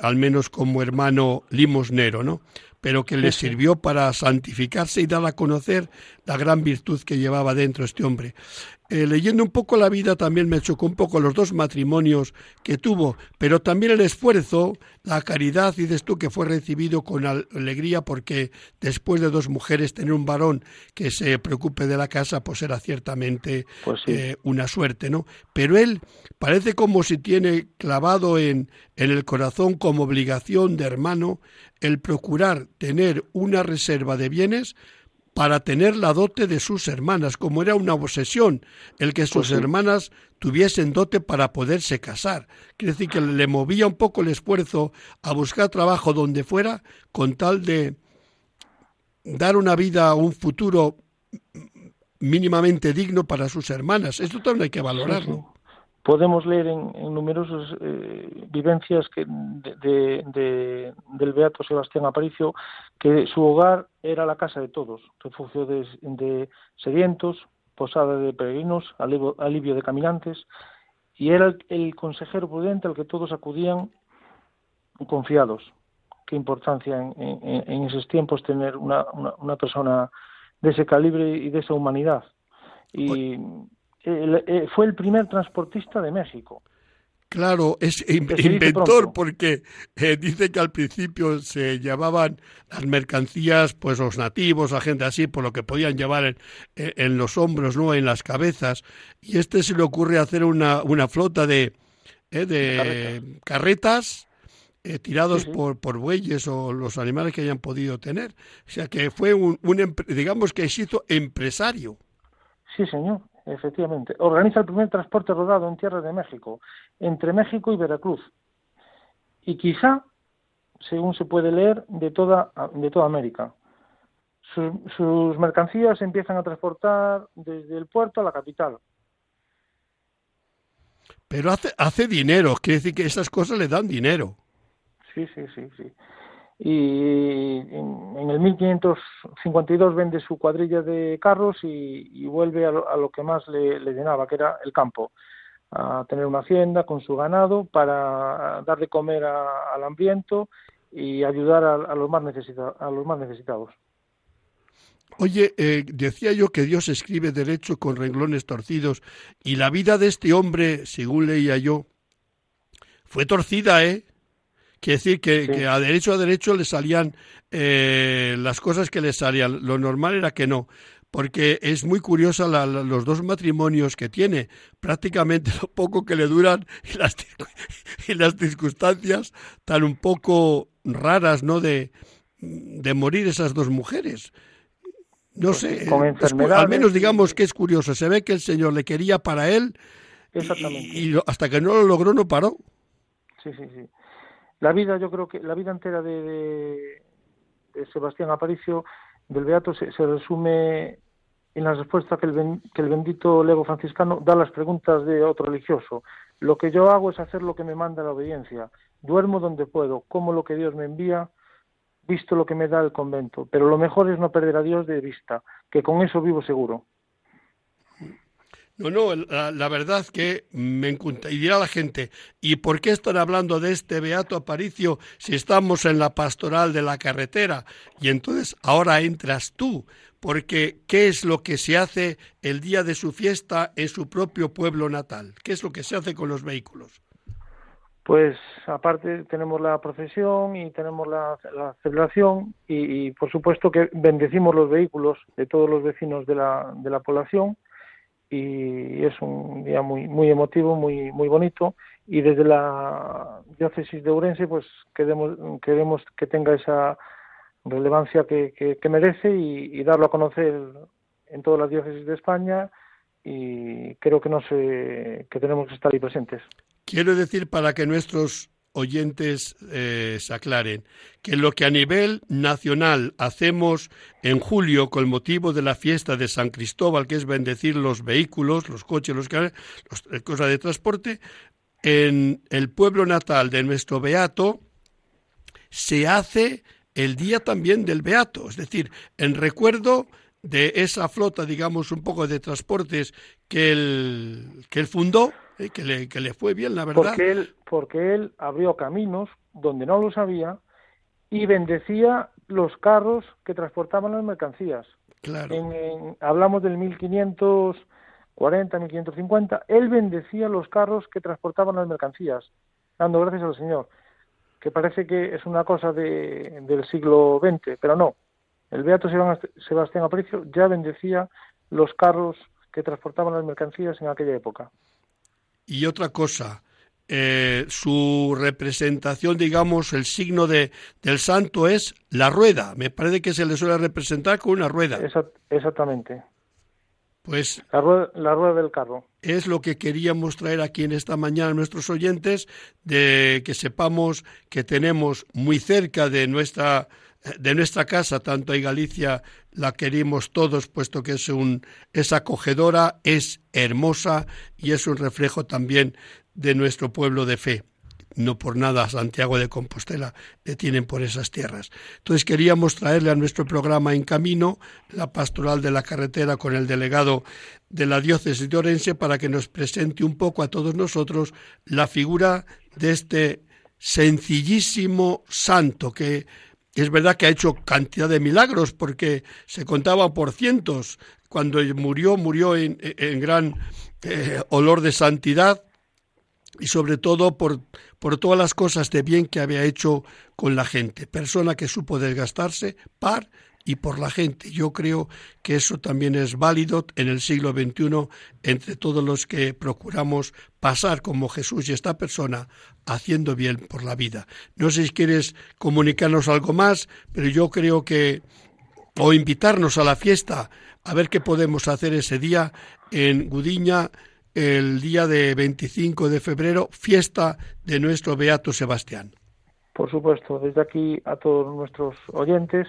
al menos como hermano limosnero, ¿no? pero que le sirvió para santificarse y dar a conocer la gran virtud que llevaba dentro este hombre. Eh, leyendo un poco la vida también me chocó un poco los dos matrimonios que tuvo, pero también el esfuerzo, la caridad, dices tú, que fue recibido con alegría porque después de dos mujeres tener un varón que se preocupe de la casa, pues era ciertamente pues eh, una suerte, ¿no? Pero él parece como si tiene clavado en, en el corazón como obligación de hermano el procurar tener una reserva de bienes para tener la dote de sus hermanas, como era una obsesión el que sus pues hermanas tuviesen dote para poderse casar. Quiere decir que le movía un poco el esfuerzo a buscar trabajo donde fuera con tal de dar una vida, un futuro mínimamente digno para sus hermanas. Esto también hay que valorarlo podemos leer en, numerosas eh, vivencias que de, del Beato Sebastián Aparicio que su hogar era la casa de todos, refugio de, sedientos, posada de peregrinos, alivio, de caminantes, y era el, consejero prudente al que todos acudían confiados. Qué importancia en, esos tiempos tener una, una, persona de ese calibre y de esa humanidad. Y. Eh, fue el primer transportista de México. Claro, es in- inventor porque eh, dice que al principio se llevaban las mercancías, pues los nativos, la gente así, por lo que podían llevar en, los hombros, no, en las cabezas. Y este se le ocurre hacer una, una flota de, eh, de carretas eh, tirados Sí, sí. por por bueyes o los animales que hayan podido tener. O sea que fue un, un digamos que se hizo empresario. Sí, señor, efectivamente. Organiza el primer transporte rodado en tierra de México, entre México y Veracruz. Y quizá, según se puede leer, de toda, de toda América. Sus, sus mercancías se empiezan a transportar desde el puerto a la capital. Pero hace, hace dinero, quiere decir que esas cosas le dan dinero. Sí, sí, sí, sí. Y en, el 1552 vende su cuadrilla de carros y, vuelve a lo, que más le, le llenaba, que era el campo, a tener una hacienda con su ganado para dar de comer a- al hambriento y ayudar a, a los más necesita- a los más necesitados. Oye, eh, decía yo que Dios escribe derecho con renglones torcidos y la vida de este hombre, según leía yo, fue torcida, ¿eh? Quiere decir que, Sí. que a derecho a derecho le salían eh, las cosas que le salían. Lo normal era que no, porque es muy curiosa la- la- los dos matrimonios que tiene, prácticamente lo poco que le duran y las, y las circunstancias tan un poco raras, ¿no? De, de morir esas dos mujeres. No sé, con es al menos digamos que es curioso. Se ve que el Señor le quería para él y- Exactamente. y, hasta que no lo logró no paró. Sí, sí, sí. La vida, yo creo que la vida entera de, de- Sebastián Aparicio, del Beato, se, resume en la respuesta que el, que el bendito lego franciscano da a las preguntas de otro religioso. Lo que yo hago es hacer lo que me manda la obediencia. Duermo donde puedo, como lo que Dios me envía, visto lo que me da el convento. Pero lo mejor es no perder a Dios de vista, que con eso vivo seguro. No, no, la, la verdad que me encanta. Y dirá la gente, ¿y por qué están hablando de este Beato Aparicio si estamos en la pastoral de la carretera? Y entonces ahora entras tú, porque ¿qué es lo que se hace el día de su fiesta en su propio pueblo natal? ¿Qué es lo que se hace con los vehículos? Pues aparte tenemos la procesión y tenemos la, celebración y, y, por supuesto que bendecimos los vehículos de todos los vecinos de la, de la población y es un día muy muy emotivo, muy muy bonito y desde la diócesis de Ourense pues queremos queremos que tenga esa relevancia que, que, que merece y, y darlo a conocer en todas las diócesis de España y creo que no sé que tenemos que estar ahí presentes. Quiero decir para que nuestros oyentes eh, se aclaren que lo que a nivel nacional hacemos en julio con motivo de la fiesta de San Cristóbal, que es bendecir los vehículos, los coches, los, los eh, cosas de transporte, en el pueblo natal de nuestro beato se hace el día también del beato, es decir, en recuerdo de esa flota, digamos, un poco de transportes que que él fundó, eh, que, le, que le fue bien, la verdad. Porque él, porque él abrió caminos donde no los había y bendecía los carros que transportaban las mercancías. Claro. En, en- hablamos del 1540, 1550. Él bendecía los carros que transportaban las mercancías, dando gracias al Señor. Que parece que es una cosa de, del siglo XX, pero no. El Beato Sebast- Sebastián Aparicio ya bendecía los carros que transportaban las mercancías en aquella época. Y otra cosa, eh, su representación, digamos, el signo de, del santo es la rueda. Me parece que se le suele representar con una rueda. Exactamente. Pues La rueda, la rueda del carro. es lo que queríamos traer aquí en esta mañana a nuestros oyentes, de que sepamos que tenemos muy cerca de nuestra de nuestra casa, tanto en Galicia la queremos todos, puesto que es un es acogedora, es hermosa y es un reflejo también de nuestro pueblo de fe. No por nada Santiago de Compostela le tienen por esas tierras. Entonces queríamos traerle a nuestro programa En Camino la pastoral de la carretera con el delegado de la diócesis de Orense para que nos presente un poco a todos nosotros la figura de este sencillísimo santo que es verdad que ha hecho cantidad de milagros porque se contaba por cientos. Cuando murió, murió en, gran eh, olor de santidad y sobre todo por, por todas las cosas de bien que había hecho con la gente. Persona que supo desgastarse par y por la gente. Yo creo que eso también es válido en el siglo XXI entre todos los que procuramos pasar como Jesús y esta persona haciendo bien por la vida. No sé si quieres comunicarnos algo más, pero yo creo que o invitarnos a la fiesta a ver qué podemos hacer ese día en Gudiña el día de 25 de febrero, fiesta de nuestro Beato Sebastián. Por supuesto, desde aquí a todos nuestros oyentes,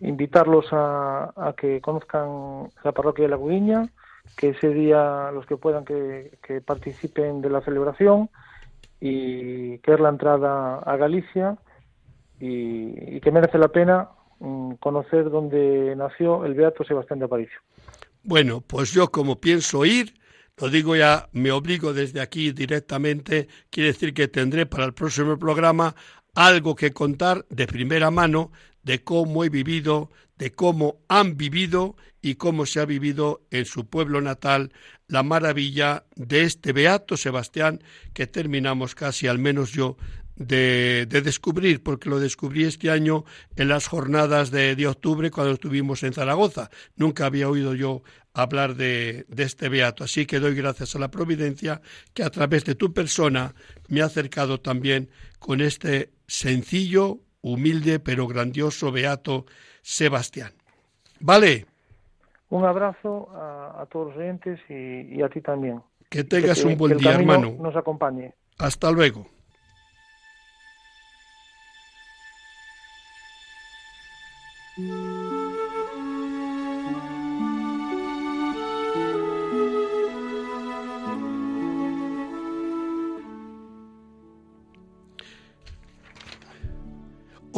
invitarlos a, que conozcan la parroquia de la Gudiña, que ese día los que puedan que, participen de la celebración y que es la entrada a Galicia y, que merece la pena mm, conocer dónde nació el Beato Sebastián de Aparicio. Bueno, pues yo como pienso ir, lo digo ya, me obligo desde aquí directamente, quiere decir que tendré para el próximo programa algo que contar de primera mano de cómo he vivido, de cómo han vivido y cómo se ha vivido en su pueblo natal la maravilla de este Beato Sebastián que terminamos casi, al menos yo, de, descubrir, porque lo descubrí este año en las jornadas de, de, octubre cuando estuvimos en Zaragoza. Nunca había oído yo hablar de, de, este beato, así que doy gracias a la providencia que a través de tu persona me ha acercado también con este sencillo, humilde pero grandioso beato Sebastián. Vale. Un abrazo a, todos los oyentes y, a ti también. Que tengas un buen día, hermano. Nos acompañe. Hasta luego.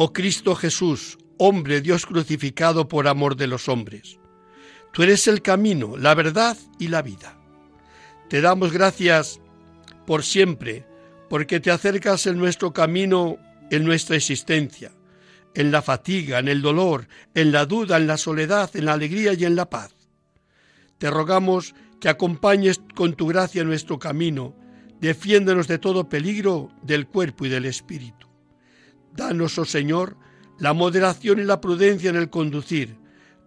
Oh Cristo Jesús, hombre Dios crucificado por amor de los hombres. Tú eres el camino, la verdad y la vida. Te damos gracias por siempre, porque te acercas en nuestro camino, en nuestra existencia, en la fatiga, en el dolor, en la duda, en la soledad, en la alegría y en la paz. Te rogamos que acompañes con tu gracia nuestro camino, defiéndonos de todo peligro del cuerpo y del espíritu. Danos, oh Señor, la moderación y la prudencia en el conducir,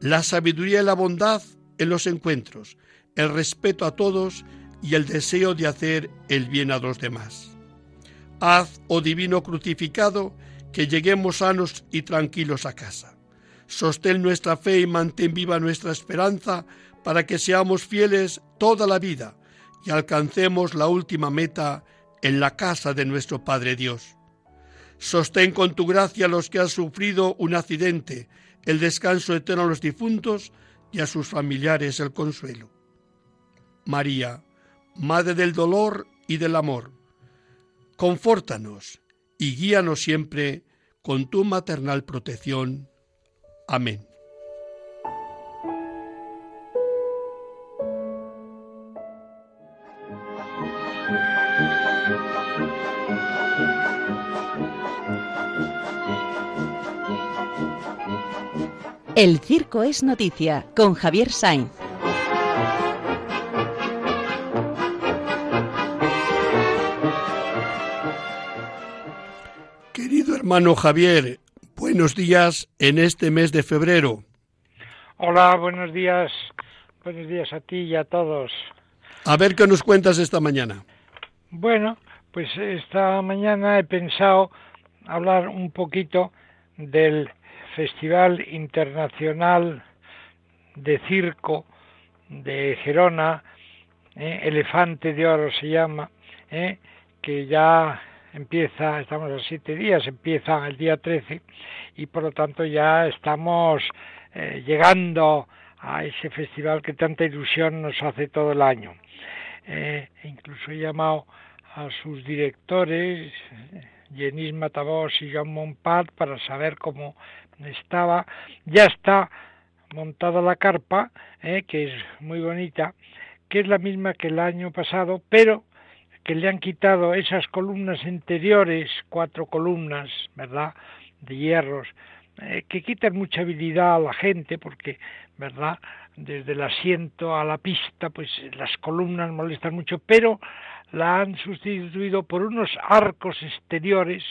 la sabiduría y la bondad en los encuentros, el respeto a todos y el deseo de hacer el bien a los demás. Haz, oh divino crucificado, que lleguemos sanos y tranquilos a casa. Sostén nuestra fe y mantén viva nuestra esperanza para que seamos fieles toda la vida y alcancemos la última meta en la casa de nuestro Padre Dios. Sostén con tu gracia a los que han sufrido un accidente, el descanso eterno a los difuntos y a sus familiares el consuelo. María, Madre del dolor y del amor, confórtanos y guíanos siempre con tu maternal protección. Amén. El Circo es Noticia con Javier Sainz. Querido hermano Javier, buenos días en este mes de febrero. Hola, buenos días. Buenos días a ti y a todos. A ver qué nos cuentas esta mañana. Bueno, pues esta mañana he pensado hablar un poquito del Festival Internacional de Circo de Gerona, eh, Elefante de Oro se llama, eh, que ya empieza, estamos a siete días, empieza el día 13 y por lo tanto ya estamos eh, llegando a ese festival que tanta ilusión nos hace todo el año. incluso he llamado a sus directores, Jenis Matabos y Jean Monpat, para saber cómo estaba, ya está montada la carpa, eh, que es muy bonita, que es la misma que el año pasado, pero que le han quitado esas columnas interiores, cuatro columnas, ¿verdad?, de hierros, eh, que quitan mucha habilidad a la gente, porque, ¿verdad?, desde el asiento a la pista, pues las columnas molestan mucho, pero la han sustituido por unos arcos exteriores,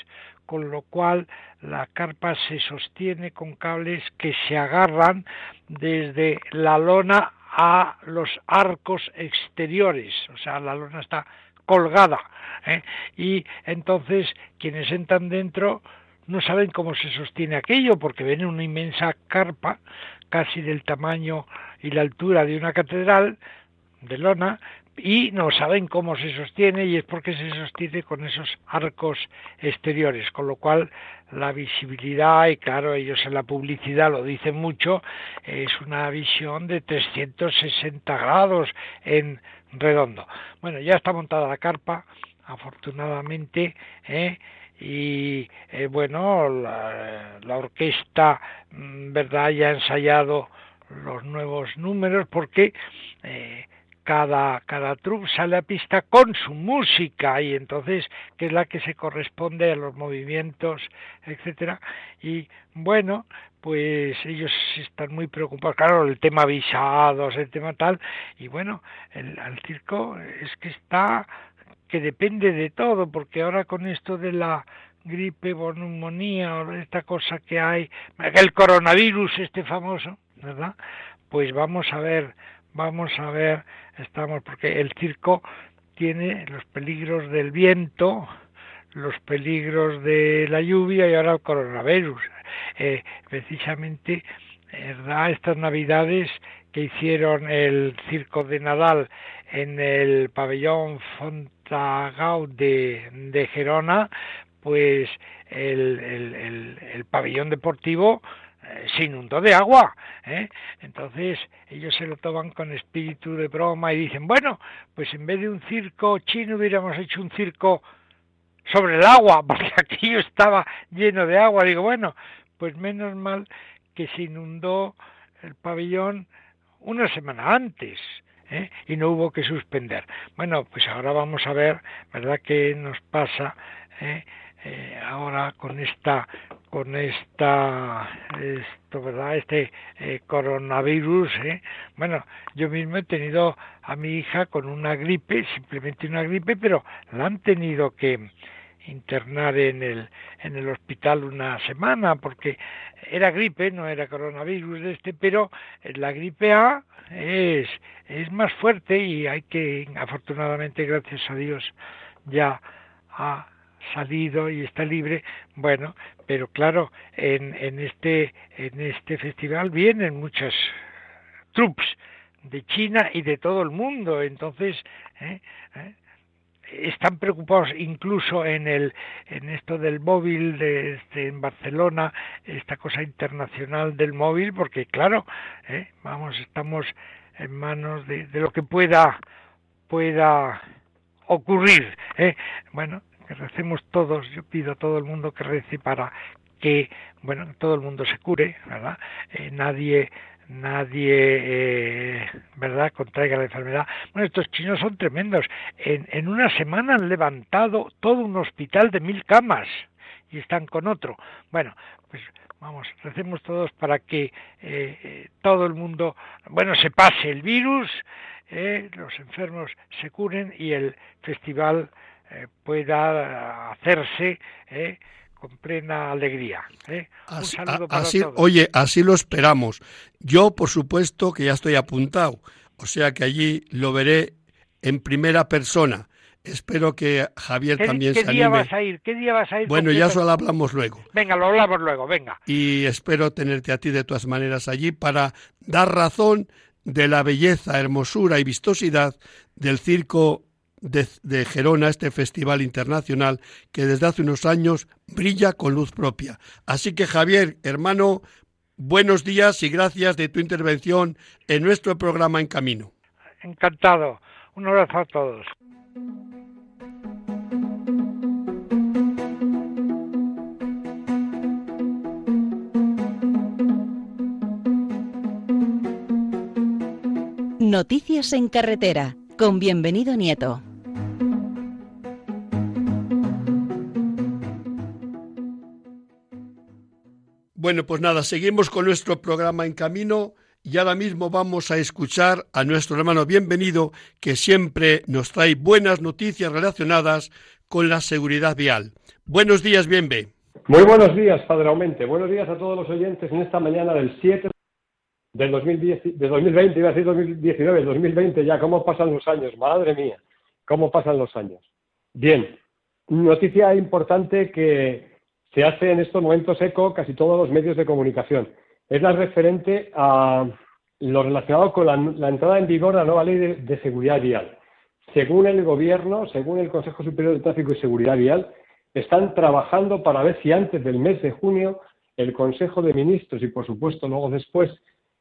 con lo cual la carpa se sostiene con cables que se agarran desde la lona a los arcos exteriores, o sea, la lona está colgada, ¿eh? y entonces quienes entran dentro no saben cómo se sostiene aquello, porque ven una inmensa carpa, casi del tamaño y la altura de una catedral de lona, y no saben cómo se sostiene y es porque se sostiene con esos arcos exteriores, con lo cual la visibilidad, y claro, ellos en la publicidad lo dicen mucho, es una visión de 360 grados en redondo. Bueno, ya está montada la carpa, afortunadamente, ¿eh? y eh, bueno, la, la orquesta, mm, verdad, ya ha ensayado los nuevos números porque eh, cada, cada troupe sale a pista con su música y entonces que es la que se corresponde a los movimientos, etcétera. Y bueno, pues ellos están muy preocupados, claro, el tema visados, el tema tal, y bueno, el, circo es que está que depende de todo, porque ahora con esto de la gripe, neumonía esta cosa que hay, el coronavirus este famoso, ¿verdad? Pues vamos a ver, vamos a ver, estamos, porque el circo tiene los peligros del viento, los peligros de la lluvia y ahora el coronavirus. Eh, precisamente. Estas navidades que hicieron el circo de Nadal en el pabellón Fontagau de, de Gerona, pues el, el, el, pabellón deportivo se inundó de agua. ¿eh? Entonces ellos se lo toman con espíritu de broma y dicen, bueno, pues en vez de un circo chino hubiéramos hecho un circo sobre el agua, porque aquello estaba lleno de agua. Digo, bueno, pues menos mal que se inundó el pabellón una semana antes. ¿eh? y no hubo que suspender. Bueno, pues ahora vamos a ver, ¿verdad?, qué nos pasa ¿eh? Eh, ahora con esta con esta esto verdad este eh, coronavirus ¿eh? bueno yo mismo he tenido a mi hija con una gripe simplemente una gripe pero la han tenido que internar en el en el hospital una semana porque era gripe no era coronavirus este pero la gripe A es es más fuerte y hay que afortunadamente gracias a Dios ya ha salido y está libre, bueno, pero claro, en, en este en este festival vienen muchas troops de China y de todo el mundo, entonces ¿eh? ¿Eh? están preocupados incluso en el en esto del móvil de, este, en Barcelona esta cosa internacional del móvil porque claro ¿eh? vamos estamos en manos de, de, lo que pueda pueda ocurrir ¿eh? bueno recemos todos, yo pido a todo el mundo que rece para que, bueno, todo el mundo se cure, ¿verdad? Eh, nadie nadie, eh, ¿verdad?, contraiga la enfermedad. Bueno, estos chinos son tremendos. En, en una semana han levantado todo un hospital de mil camas y están con otro. Bueno, pues vamos, recemos todos para que eh, eh todo el mundo, bueno, se pase el virus, eh, los enfermos se curen y el festival eh, pueda hacerse eh, con plena alegría. ¿eh? Un saludo para así, todos. Oye, así lo esperamos. Yo, por supuesto, que ya estoy apuntado, o sea que allí lo veré en primera persona. Espero que Javier ¿Qué, también ¿qué se día anime. vas a ir? ¿Qué día vas a ir? Bueno, ya completo? solo hablamos luego. Venga, lo hablamos luego, venga. Y espero tenerte a ti de todas maneras allí para dar razón de la belleza, hermosura y vistosidad del circo de, de, Gerona, este festival internacional que desde hace unos años brilla con luz propia. Así que Javier, hermano, buenos días y gracias de tu intervención en nuestro programa En Camino. Encantado. Un abrazo a todos. Noticias en carretera con bienvenido Nieto. Bueno, pues nada, seguimos con nuestro programa en camino y ahora mismo vamos a escuchar a nuestro hermano bienvenido que siempre nos trae buenas noticias relacionadas con la seguridad vial. Buenos días, Bienve. Muy buenos días, Padre Aumente. Buenos días a todos los oyentes en esta mañana del 7 del 2010, de 2020, iba a decir 2019, 2020 ya, ¿cómo pasan los años? Madre mía, ¿cómo pasan los años? Bien, noticia importante que se hace en estos momentos eco casi todos los medios de comunicación. Es la referente a lo relacionado con la, entrada en vigor de la nueva ley de, seguridad vial. Según el Gobierno, según el Consejo Superior de Tráfico y Seguridad Vial, están trabajando para ver si antes del mes de junio el Consejo de Ministros y, por supuesto, luego después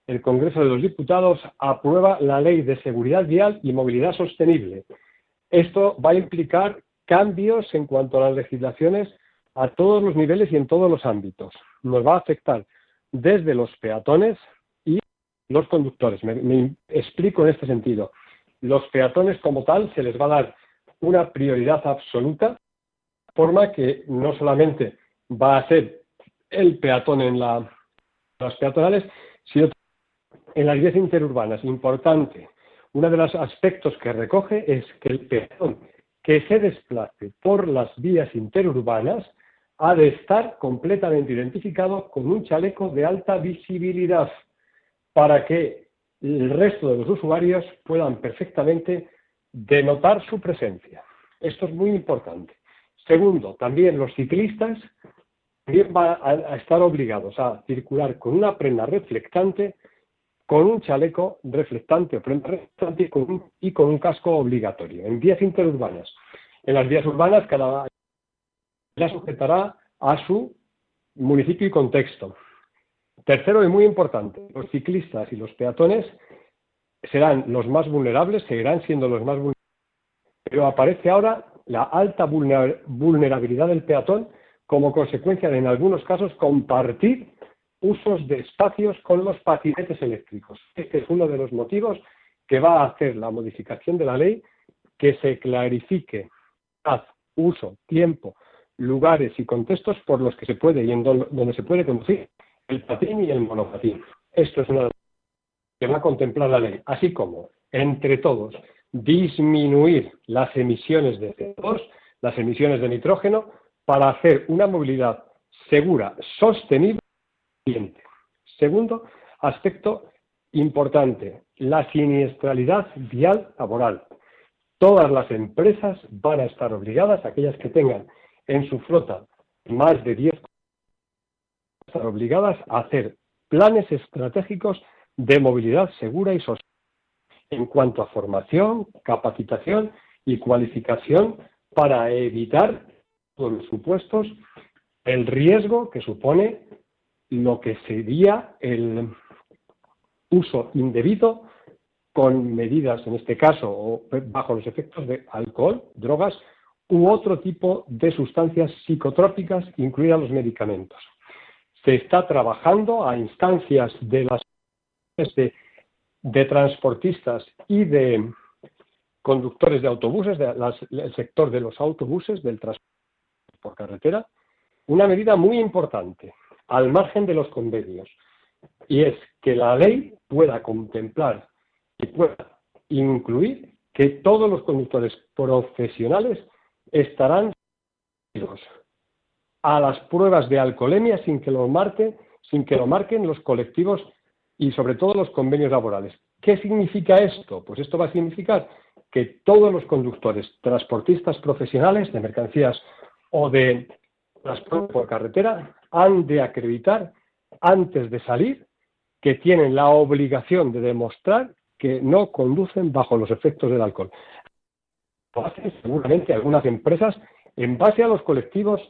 el Congreso de los Diputados aprueba la Ley de Seguridad Vial y Movilidad Sostenible. Esto va a implicar cambios en cuanto a las legislaciones a todos los niveles y en todos los ámbitos. Nos va a afectar desde los peatones y los conductores. Me, explico en este sentido. Los peatones como tal se les va a dar una prioridad absoluta, forma que no solamente va a ser el peatón en las peatonales, sino en las vías interurbanas. Importante. Uno de los aspectos que recoge es que el peatón que se desplace por las vías interurbanas ha de estar completamente identificado con un chaleco de alta visibilidad para que el resto de los usuarios puedan perfectamente denotar su presencia. Esto es muy importante. Segundo, también los ciclistas también van a estar obligados a circular con una prenda reflectante, con un chaleco reflectante o prenda reflectante y con un, y con un casco obligatorio en vías interurbanas. En las vías urbanas cada la sujetará a su municipio y contexto. Tercero y muy importante, los ciclistas y los peatones serán los más vulnerables, seguirán siendo los más vulnerables, pero aparece ahora la alta vulnerabilidad del peatón como consecuencia de, en algunos casos, compartir usos de espacios con los patinetes eléctricos. Este es uno de los motivos que va a hacer la modificación de la ley que se clarifique haz, uso, tiempo, lugares y contextos por los que se puede y en donde se puede conducir el patín y el monopatín. Esto es una que va a contemplar la ley, así como, entre todos, disminuir las emisiones de CO2, las emisiones de nitrógeno, para hacer una movilidad segura, sostenible y eficiente. Segundo aspecto importante, la siniestralidad vial laboral. Todas las empresas van a estar obligadas, aquellas que tengan en su flota más de 10 estar obligadas a hacer planes estratégicos de movilidad segura y sostenible en cuanto a formación, capacitación y cualificación para evitar, por supuestos, el riesgo que supone lo que sería el uso indebido con medidas, en este caso, o bajo los efectos de alcohol, drogas u otro tipo de sustancias psicotrópicas, incluidas los medicamentos. Se está trabajando a instancias de las de, transportistas y de conductores de autobuses, del sector de los autobuses, del transporte por carretera, una medida muy importante, al margen de los convenios, y es que la ley pueda contemplar y pueda incluir que todos los conductores profesionales estarán a las pruebas de alcoholemia sin que lo marquen, sin que lo marquen los colectivos y sobre todo los convenios laborales. ¿Qué significa esto? Pues esto va a significar que todos los conductores, transportistas profesionales de mercancías o de transporte por carretera han de acreditar antes de salir que tienen la obligación de demostrar que no conducen bajo los efectos del alcohol. Lo hacen seguramente algunas empresas en base a los colectivos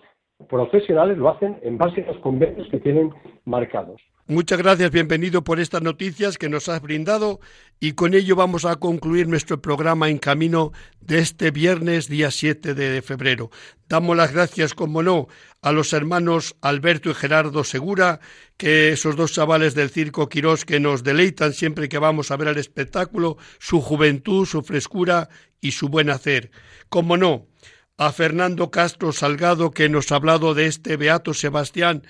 profesionales, lo hacen en base a los convenios que tienen marcados. Muchas gracias, bienvenido por estas noticias que nos has brindado y con ello vamos a concluir nuestro programa en camino de este viernes día 7 de febrero. Damos las gracias, como no, a los hermanos Alberto y Gerardo Segura, que esos dos chavales del Circo Quirós que nos deleitan siempre que vamos a ver el espectáculo, su juventud, su frescura y su buen hacer. Como no, a Fernando Castro Salgado que nos ha hablado de este Beato Sebastián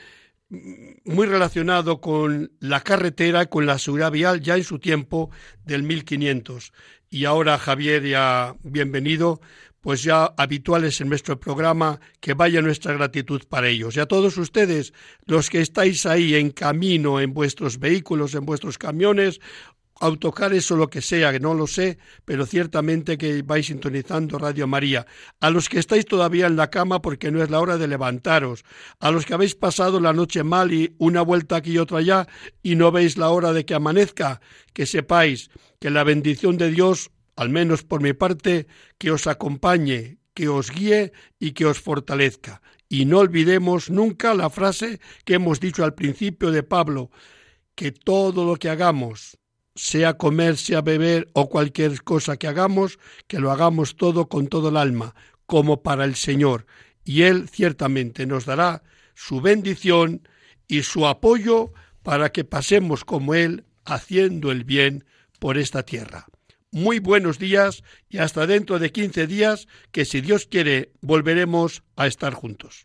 muy relacionado con la carretera, con la seguridad vial ya en su tiempo del 1500. Y ahora Javier ya bienvenido, pues ya habituales en nuestro programa, que vaya nuestra gratitud para ellos. Y a todos ustedes, los que estáis ahí en camino, en vuestros vehículos, en vuestros camiones, autocares o lo que sea, que no lo sé, pero ciertamente que vais sintonizando Radio María. A los que estáis todavía en la cama porque no es la hora de levantaros. A los que habéis pasado la noche mal y una vuelta aquí y otra allá y no veis la hora de que amanezca, que sepáis que la bendición de Dios, al menos por mi parte, que os acompañe, que os guíe y que os fortalezca. Y no olvidemos nunca la frase que hemos dicho al principio de Pablo, que todo lo que hagamos, sea comer, sea beber o cualquier cosa que hagamos, que lo hagamos todo con todo el alma, como para el Señor, y Él ciertamente nos dará su bendición y su apoyo para que pasemos como Él, haciendo el bien por esta tierra. Muy buenos días y hasta dentro de quince días, que si Dios quiere, volveremos a estar juntos.